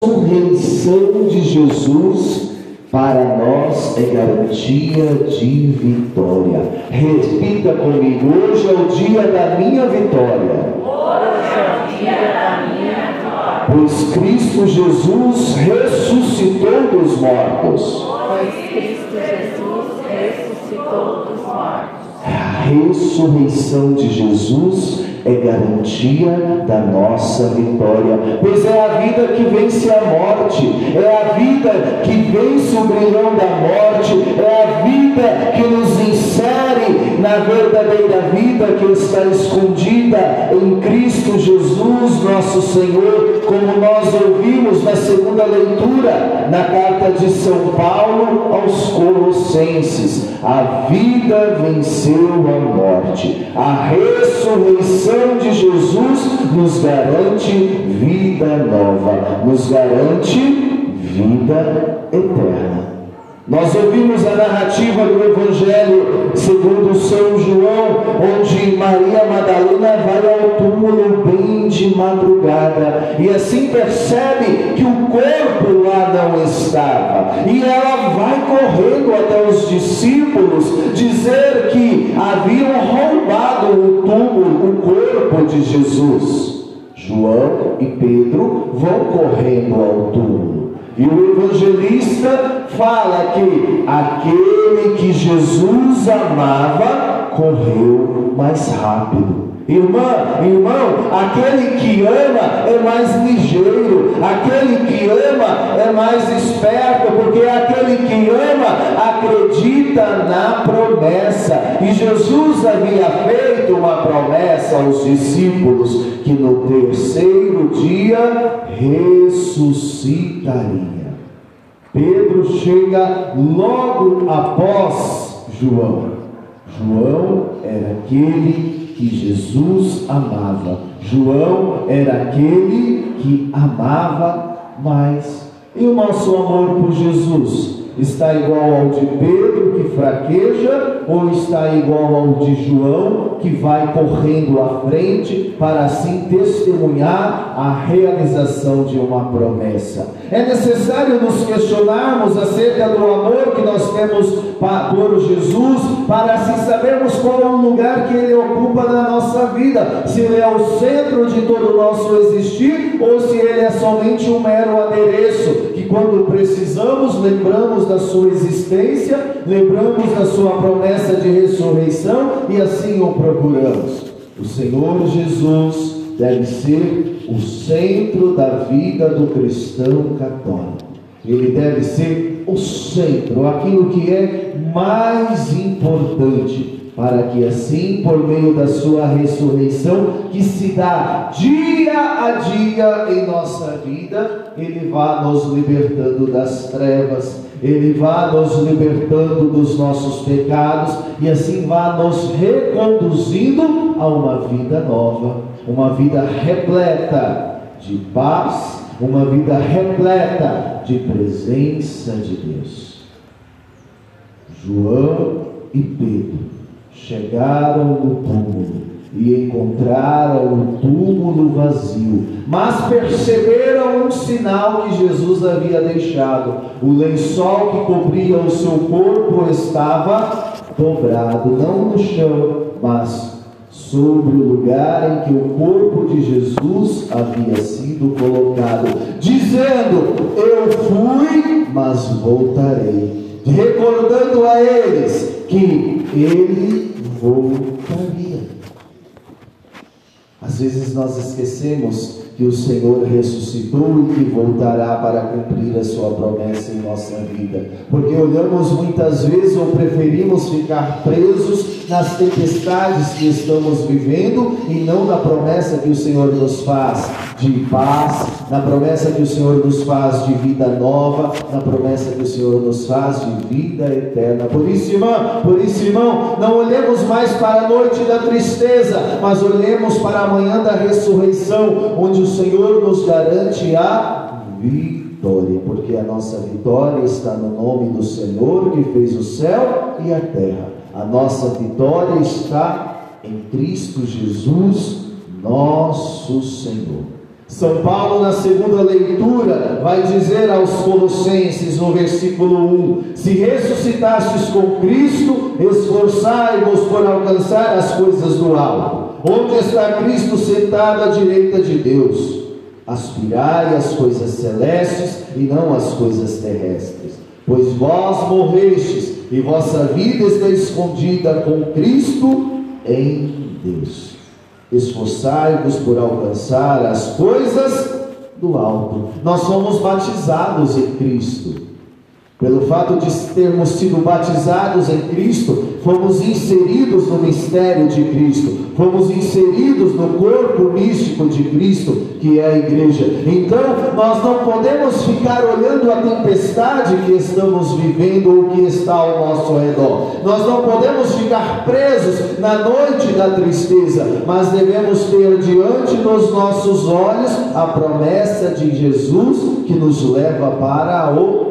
ressurreição de Jesus para nós é garantia de vitória. Repita comigo: hoje é o dia da minha vitória. Hoje é o dia da minha vitória. Pois Cristo Jesus ressuscitou dos mortos. Pois Cristo Jesus ressuscitou dos mortos. A ressurreição de Jesus é garantia da nossa vitória, pois é a vida que vence a morte, é a vida que vence o brilhão da morte, é a vida que nos insere na verdadeira vida que está escondida em Cristo Jesus, nosso Senhor, como nós ouvimos na segunda leitura, na carta de São Paulo aos Colossenses: a vida venceu a morte, a ressurreição de Jesus nos garante vida nova, nos garante vida eterna. Nós ouvimos a narrativa do Evangelho segundo São João, onde Maria Madalena vai ao túmulo bem de madrugada e assim percebe que o corpo lá não estava. E ela vai correndo até os discípulos dizer que haviam roubado o túmulo, o corpo de Jesus. João e Pedro vão correndo ao túmulo. E o evangelista fala que aquele que Jesus amava correu mais rápido. Irmã, irmão, aquele que ama é mais ligeiro, aquele que ama é mais esperto, porque aquele que ama acredita na promessa. E Jesus havia feito uma promessa aos discípulos que no terceiro dia ressuscitaria. Pedro chega logo após João. João era aquele que Jesus amava. João era aquele que amava mais. E o nosso amor por Jesus está igual ao de Pedro, que fraqueja, ou está igual ao de João, que vai correndo à frente para assim testemunhar a realização de uma promessa? É necessário nos questionarmos acerca do amor que nós temos por Jesus, para assim sabermos qual é o lugar que Ele ocupa na nossa vida, se Ele é o centro de todo o nosso existir, ou se Ele é somente um mero adereço, quando precisamos, lembramos da Sua existência, lembramos da Sua promessa de ressurreição e assim o procuramos. O Senhor Jesus deve ser o centro da vida do cristão católico. Ele deve ser o centro, aquilo que é mais importante, para que assim, por meio da sua ressurreição, que se dá dia a dia em nossa vida, ele vá nos libertando das trevas, ele vá nos libertando dos nossos pecados e assim vá nos reconduzindo a uma vida nova, uma vida repleta de paz, uma vida repleta de presença de Deus. João e Pedro chegaram no túmulo e encontraram o túmulo vazio, mas perceberam um sinal que Jesus havia deixado: o lençol que cobria o seu corpo estava dobrado, não no chão, mas sobre o lugar em que o corpo de Jesus havia sido colocado, dizendo: Eu fui, mas voltarei, recordando a eles que ele voltaria. Às vezes nós esquecemos que o Senhor ressuscitou e que voltará para cumprir a sua promessa em nossa vida. Porque olhamos muitas vezes ou preferimos ficar presos nas tempestades que estamos vivendo e não na promessa que o Senhor nos faz de paz, na promessa que o Senhor nos faz de vida nova, na promessa que o Senhor nos faz de vida eterna. Por isso, irmão, por isso, irmão, não olhemos mais para a noite da tristeza, mas olhemos para a manhã da ressurreição, onde o Senhor nos garante a vitória, porque a nossa vitória está no nome do Senhor que fez o céu e a terra. A nossa vitória está em Cristo Jesus, nosso Senhor. São Paulo, na segunda leitura, vai dizer aos Colossenses, no versículo 1: Se ressuscitastes com Cristo, esforçai-vos por alcançar as coisas do alto, onde está Cristo sentado à direita de Deus. Aspirai às coisas celestes e não às coisas terrestres, pois vós morrestes e vossa vida está escondida com Cristo em Deus. Esforçai-vos por alcançar as coisas do alto. Nós somos batizados em Cristo. Pelo fato de termos sido batizados em Cristo, fomos inseridos no mistério de Cristo, fomos inseridos no corpo místico de Cristo, que é a igreja. Então, nós não podemos ficar olhando a tempestade que estamos vivendo ou que está ao nosso redor. Nós não podemos ficar presos na noite da tristeza, mas devemos ter diante dos nossos olhos a promessa de Jesus que nos leva para o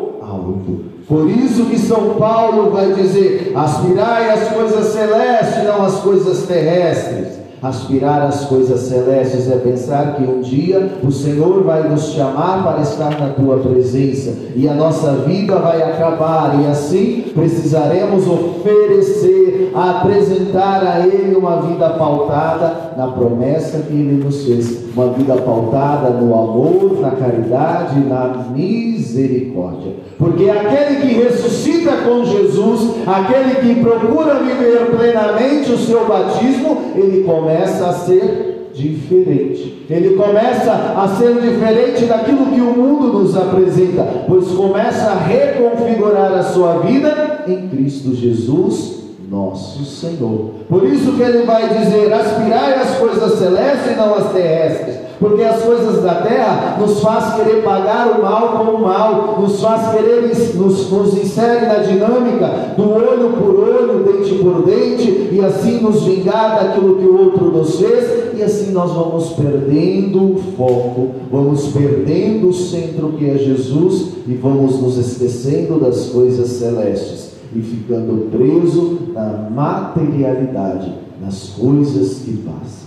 Por isso que São Paulo vai dizer: aspirai às coisas celestes, não às coisas terrestres. Aspirar às coisas celestes é pensar que um dia o Senhor vai nos chamar para estar na tua presença e a nossa vida vai acabar, e assim precisaremos oferecer, apresentar a Ele uma vida pautada na promessa que Ele nos fez, uma vida pautada no amor, na caridade, na misericórdia. Porque aquele que ressuscita com Jesus, aquele que procura viver plenamente o seu batismo, ele começa a ser diferente. Ele começa a ser diferente daquilo que o mundo nos apresenta, pois começa a reconfigurar a sua vida em Cristo Jesus, nosso Senhor. Por isso que ele vai dizer: aspirai às coisas celestes e não às terrestres porque as coisas da terra nos faz querer pagar o mal com o mal, nos faz querer, nos, nos insere na dinâmica do olho por olho, dente por dente, e assim nos vingar daquilo que o outro nos fez, e assim nós vamos perdendo o foco, vamos perdendo o centro que é Jesus, e vamos nos esquecendo das coisas celestes, e ficando preso na materialidade, nas coisas que passam.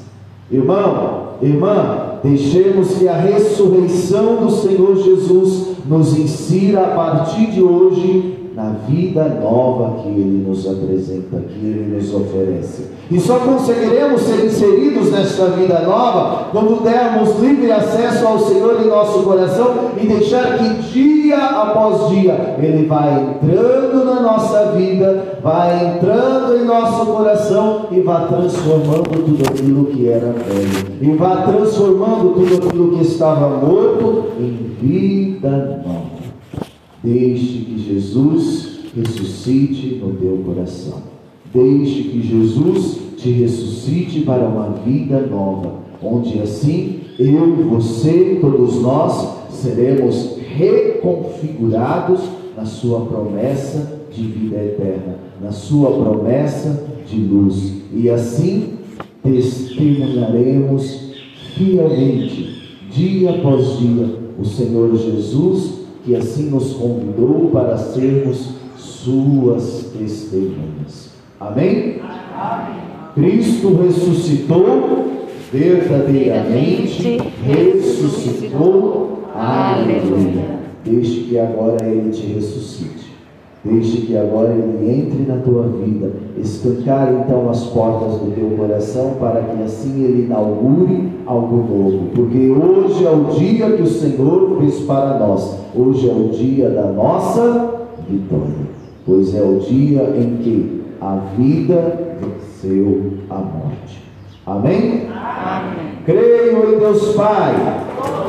Irmão, irmã, deixemos que a ressurreição do Senhor Jesus nos insira a partir de hoje na vida nova que Ele nos apresenta, que Ele nos oferece. E só conseguiremos ser inseridos nesta vida nova quando dermos livre acesso ao Senhor em nosso coração e deixar que dia após dia Ele vai entrando na nossa vida, vai entrando em nosso coração e vai transformando tudo aquilo que era velho, e vai transformando tudo aquilo que estava morto em vida nova. Deixe que Jesus ressuscite no teu coração. Deixe que Jesus te ressuscite para uma vida nova, onde assim eu, você, todos nós seremos reconfigurados na sua promessa de vida eterna, na sua promessa de luz. E assim testemunharemos fielmente, dia após dia, o Senhor Jesus que assim nos convidou para sermos suas testemunhas. Amém? Amém. Cristo ressuscitou, verdadeiramente ressuscitou. Aleluia. Deixe que agora Ele te ressuscite. Deixe que agora Ele entre na tua vida, escancar então as portas do teu coração, para que assim Ele inaugure algo novo. Porque hoje é o dia que o Senhor fez para nós, hoje é o dia da nossa vitória, pois é o dia em que a vida venceu a morte. Amém? Amém. Creio em Deus Pai.